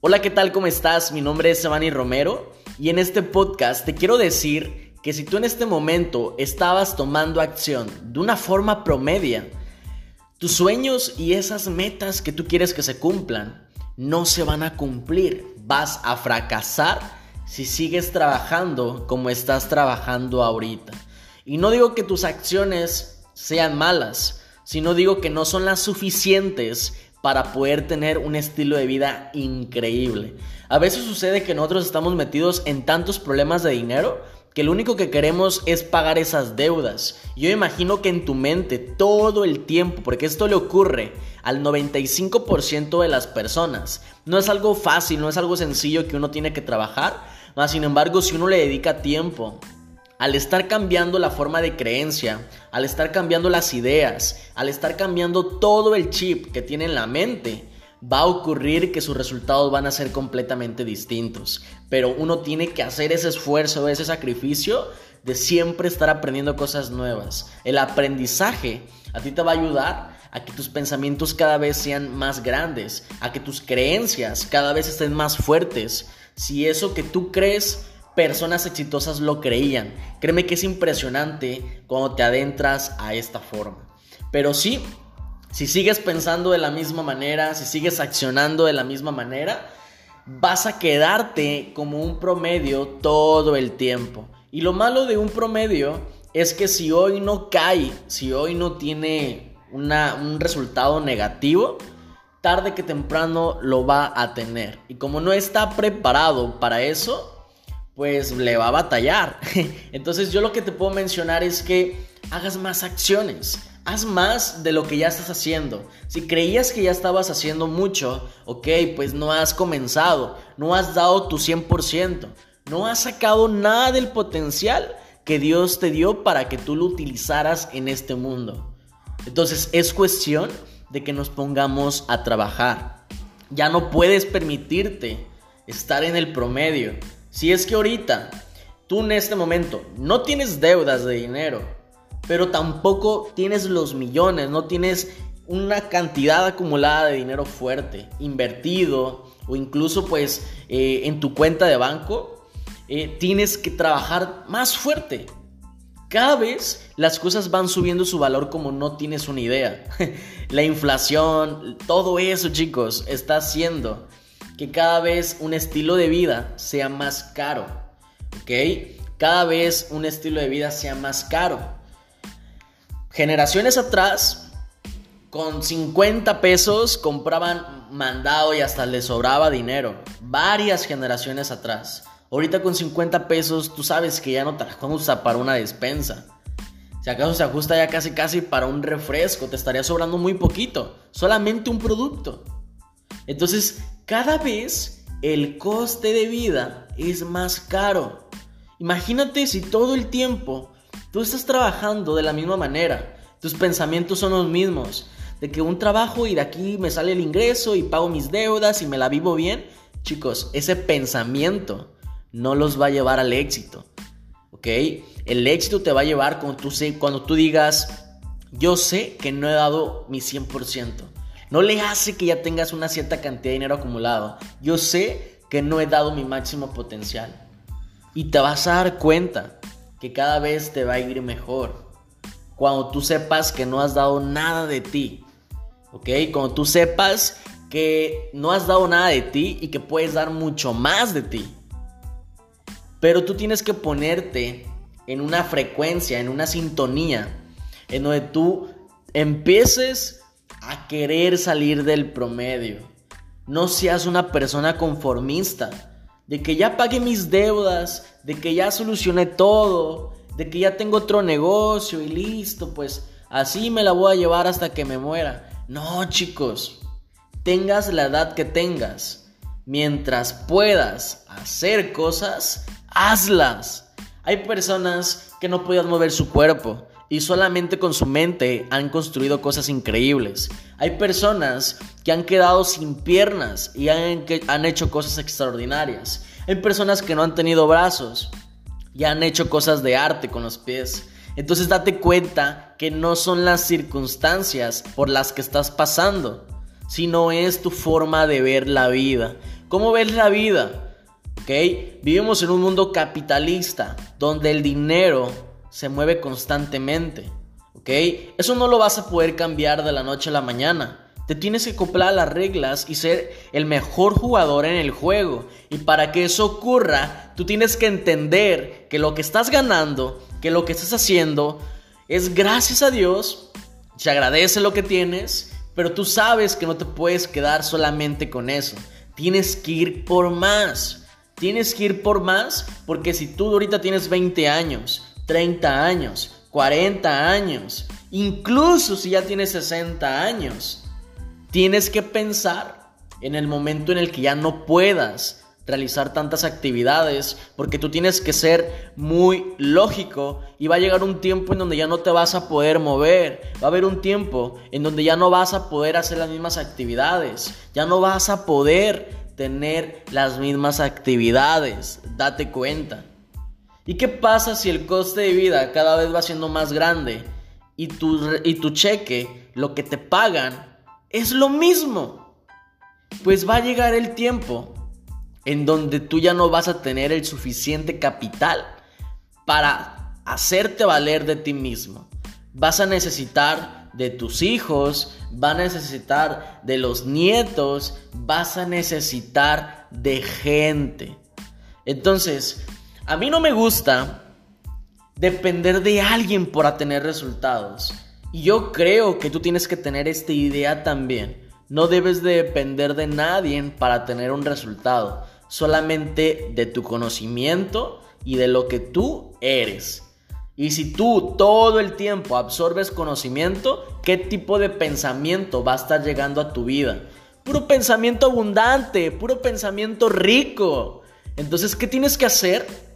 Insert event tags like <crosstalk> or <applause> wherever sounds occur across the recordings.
Hola, ¿qué tal? ¿Cómo estás? Mi nombre es Giovanni Romero y en este podcast te quiero decir que si tú en este momento estabas tomando acción de una forma promedia, tus sueños y esas metas que tú quieres que se cumplan no se van a cumplir. Vas a fracasar si sigues trabajando como estás trabajando ahorita. Y no digo que tus acciones sean malas, sino digo que no son las suficientes para poder tener un estilo de vida increíble. A veces sucede que nosotros estamos metidos en tantos problemas de dinero que lo único que queremos es pagar esas deudas. Yo imagino que en tu mente todo el tiempo, porque esto le ocurre al 95% de las personas, no es algo fácil, no es algo sencillo que uno tiene que trabajar, más sin embargo si uno le dedica tiempo, al estar cambiando la forma de creencia, al estar cambiando las ideas, al estar cambiando todo el chip que tiene en la mente, va a ocurrir que sus resultados van a ser completamente distintos. Pero uno tiene que hacer ese esfuerzo, ese sacrificio de siempre estar aprendiendo cosas nuevas. El aprendizaje a ti te va a ayudar a que tus pensamientos cada vez sean más grandes, a que tus creencias cada vez estén más fuertes. Si eso que tú crees personas exitosas lo creían. Créeme que es impresionante cuando te adentras a esta forma. Pero sí, si sigues pensando de la misma manera, si sigues accionando de la misma manera, vas a quedarte como un promedio todo el tiempo. Y lo malo de un promedio es que si hoy no cae, si hoy no tiene un resultado negativo, tarde que temprano lo va a tener. Y como no está preparado para eso, pues le va a batallar. <laughs> Entonces yo lo que te puedo mencionar es que hagas más acciones. Haz más de lo que ya estás haciendo. Si creías que ya estabas haciendo mucho, ok, pues no has comenzado, no has dado tu 100%, no has sacado nada del potencial que Dios te dio para que tú lo utilizaras en este mundo. Entonces es cuestión de que nos pongamos a trabajar. Ya no puedes permitirte estar en el promedio. Si es que ahorita tú en este momento no tienes deudas de dinero, pero tampoco tienes los millones, no tienes una cantidad acumulada de dinero fuerte, invertido o incluso pues eh, en tu cuenta de banco, eh, tienes que trabajar más fuerte. Cada vez las cosas van subiendo su valor como no tienes una idea. <laughs> La inflación, todo eso chicos, está haciendo que cada vez un estilo de vida sea más caro. ¿Ok? Cada vez un estilo de vida sea más caro. Generaciones atrás, con 50 pesos compraban mandado y hasta les sobraba dinero. Varias generaciones atrás. Ahorita con 50 pesos tú sabes que ya no te ajusta para una despensa. Si acaso se ajusta ya casi casi para un refresco, te estaría sobrando muy poquito. Solamente un producto. Entonces, cada vez el coste de vida es más caro. Imagínate si todo el tiempo tú estás trabajando de la misma manera, tus pensamientos son los mismos, de que un trabajo y de aquí me sale el ingreso y pago mis deudas y me la vivo bien. Chicos, ese pensamiento no los va a llevar al éxito. ¿Ok? El éxito te va a llevar cuando tú, cuando tú digas, yo sé que no he dado mi 100%. No le hace que ya tengas una cierta cantidad de dinero acumulado. Yo sé que no he dado mi máximo potencial. Y te vas a dar cuenta que cada vez te va a ir mejor. Cuando tú sepas que no has dado nada de ti. ¿Ok? Cuando tú sepas que no has dado nada de ti y que puedes dar mucho más de ti. Pero tú tienes que ponerte en una frecuencia, en una sintonía, en donde tú empieces a querer salir del promedio. No seas una persona conformista, de que ya pagué mis deudas, de que ya solucioné todo, de que ya tengo otro negocio y listo, pues así me la voy a llevar hasta que me muera. No, chicos, tengas la edad que tengas, mientras puedas hacer cosas, hazlas. Hay personas que no pueden mover su cuerpo, y solamente con su mente han construido cosas increíbles. Hay personas que han quedado sin piernas y han, han hecho cosas extraordinarias. Hay personas que no han tenido brazos y han hecho cosas de arte con los pies. Entonces date cuenta que no son las circunstancias por las que estás pasando, sino es tu forma de ver la vida. ¿Cómo ves la vida? ¿Ok? Vivimos en un mundo capitalista donde el dinero se mueve constantemente. ¿Ok? Eso no lo vas a poder cambiar de la noche a la mañana. Te tienes que acoplar las reglas y ser el mejor jugador en el juego. Y para que eso ocurra, tú tienes que entender que lo que estás ganando, que lo que estás haciendo, es gracias a Dios. Se agradece lo que tienes, pero tú sabes que no te puedes quedar solamente con eso. Tienes que ir por más. Tienes que ir por más porque si tú ahorita tienes 20 años, 30 años, 40 años, incluso si ya tienes 60 años, Tienes que pensar en el momento en el que ya no puedas realizar tantas actividades, porque tú tienes que ser muy lógico y va a llegar un tiempo en donde ya no te vas a poder mover, va a haber un tiempo en donde ya no vas a poder hacer las mismas actividades, ya no vas a poder tener las mismas actividades, date cuenta. ¿Y qué pasa si el coste de vida cada vez va siendo más grande y tu, y tu cheque, lo que te pagan, es lo mismo. Pues va a llegar el tiempo en donde tú ya no vas a tener el suficiente capital para hacerte valer de ti mismo. Vas a necesitar de tus hijos, vas a necesitar de los nietos, vas a necesitar de gente. Entonces, a mí no me gusta depender de alguien para tener resultados. Y yo creo que tú tienes que tener esta idea también. No debes de depender de nadie para tener un resultado, solamente de tu conocimiento y de lo que tú eres. Y si tú todo el tiempo absorbes conocimiento, ¿qué tipo de pensamiento va a estar llegando a tu vida? Puro pensamiento abundante, puro pensamiento rico. Entonces, ¿qué tienes que hacer?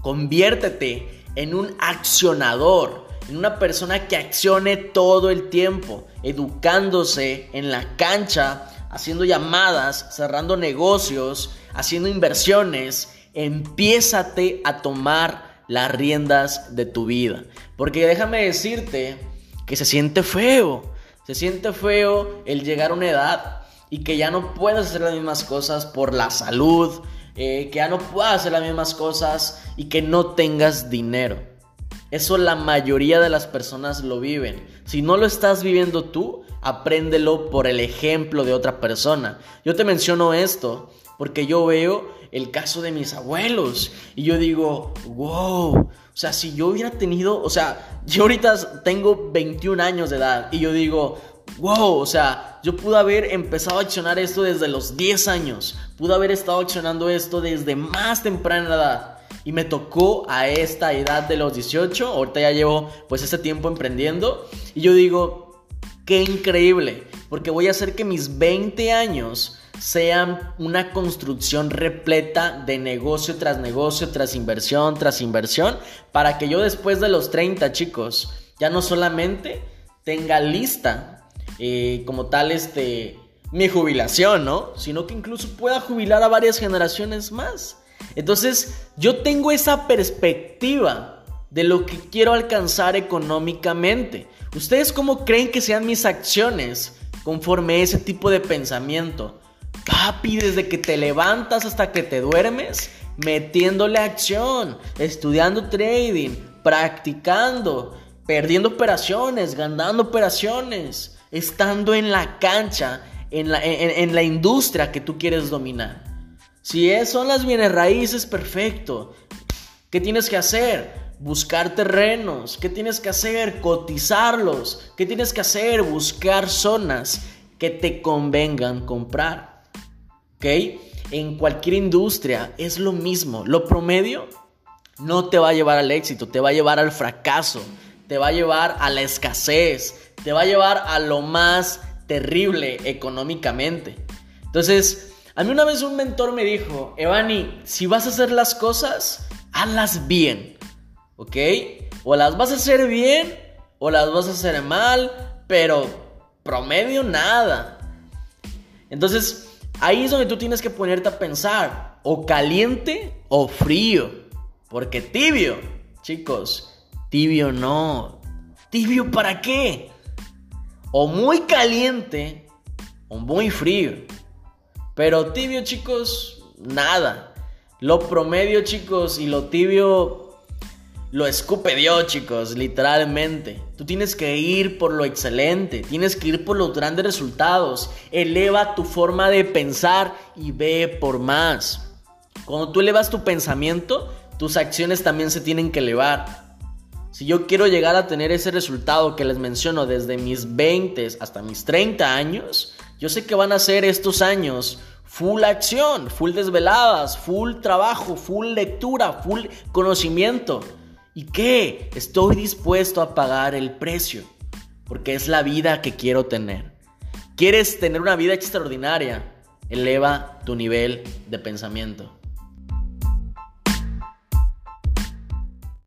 Conviértete en un accionador en una persona que accione todo el tiempo, educándose en la cancha, haciendo llamadas, cerrando negocios, haciendo inversiones. Empiézate a tomar las riendas de tu vida. Porque déjame decirte que se siente feo. Se siente feo el llegar a una edad y que ya no puedes hacer las mismas cosas por la salud, eh, que ya no puedas hacer las mismas cosas y que no tengas dinero. Eso la mayoría de las personas lo viven. Si no lo estás viviendo tú, apréndelo por el ejemplo de otra persona. Yo te menciono esto porque yo veo el caso de mis abuelos y yo digo, wow, o sea, si yo hubiera tenido, o sea, yo ahorita tengo 21 años de edad y yo digo, wow, o sea, yo pude haber empezado a accionar esto desde los 10 años, pude haber estado accionando esto desde más temprana edad. Y me tocó a esta edad de los 18, ahorita ya llevo pues este tiempo emprendiendo. Y yo digo, qué increíble, porque voy a hacer que mis 20 años sean una construcción repleta de negocio tras negocio, tras inversión, tras inversión, para que yo después de los 30 chicos, ya no solamente tenga lista eh, como tal este mi jubilación, ¿no? Sino que incluso pueda jubilar a varias generaciones más. Entonces, yo tengo esa perspectiva de lo que quiero alcanzar económicamente. ¿Ustedes cómo creen que sean mis acciones conforme ese tipo de pensamiento? Papi, desde que te levantas hasta que te duermes, metiéndole acción, estudiando trading, practicando, perdiendo operaciones, ganando operaciones, estando en la cancha, en la, en la industria que tú quieres dominar. Si son las bienes raíces, perfecto. ¿Qué tienes que hacer? Buscar terrenos. ¿Qué tienes que hacer? Cotizarlos. ¿Qué tienes que hacer? Buscar zonas que te convengan comprar. ¿Ok? En cualquier industria es lo mismo. Lo promedio no te va a llevar al éxito, te va a llevar al fracaso, te va a llevar a la escasez, te va a llevar a lo más terrible económicamente. Entonces, a mí una vez un mentor me dijo, Evani, si vas a hacer las cosas, hazlas bien, ¿ok? O las vas a hacer bien o las vas a hacer mal, pero promedio nada. Entonces, ahí es donde tú tienes que ponerte a pensar, o caliente o frío, porque tibio, chicos, tibio no. ¿Tibio para qué? O muy caliente o muy frío. Pero tibio, chicos, nada. Lo promedio, chicos, y lo tibio lo escupe Dios, chicos, literalmente. Tú tienes que ir por lo excelente, tienes que ir por los grandes resultados. Eleva tu forma de pensar y ve por más. Cuando tú elevas tu pensamiento, tus acciones también se tienen que elevar. Si yo quiero llegar a tener ese resultado que les menciono desde mis 20 hasta mis 30 años, yo sé que van a ser estos años full acción, full desveladas, full trabajo, full lectura, full conocimiento. ¿Y qué? Estoy dispuesto a pagar el precio, porque es la vida que quiero tener. ¿Quieres tener una vida extraordinaria? Eleva tu nivel de pensamiento.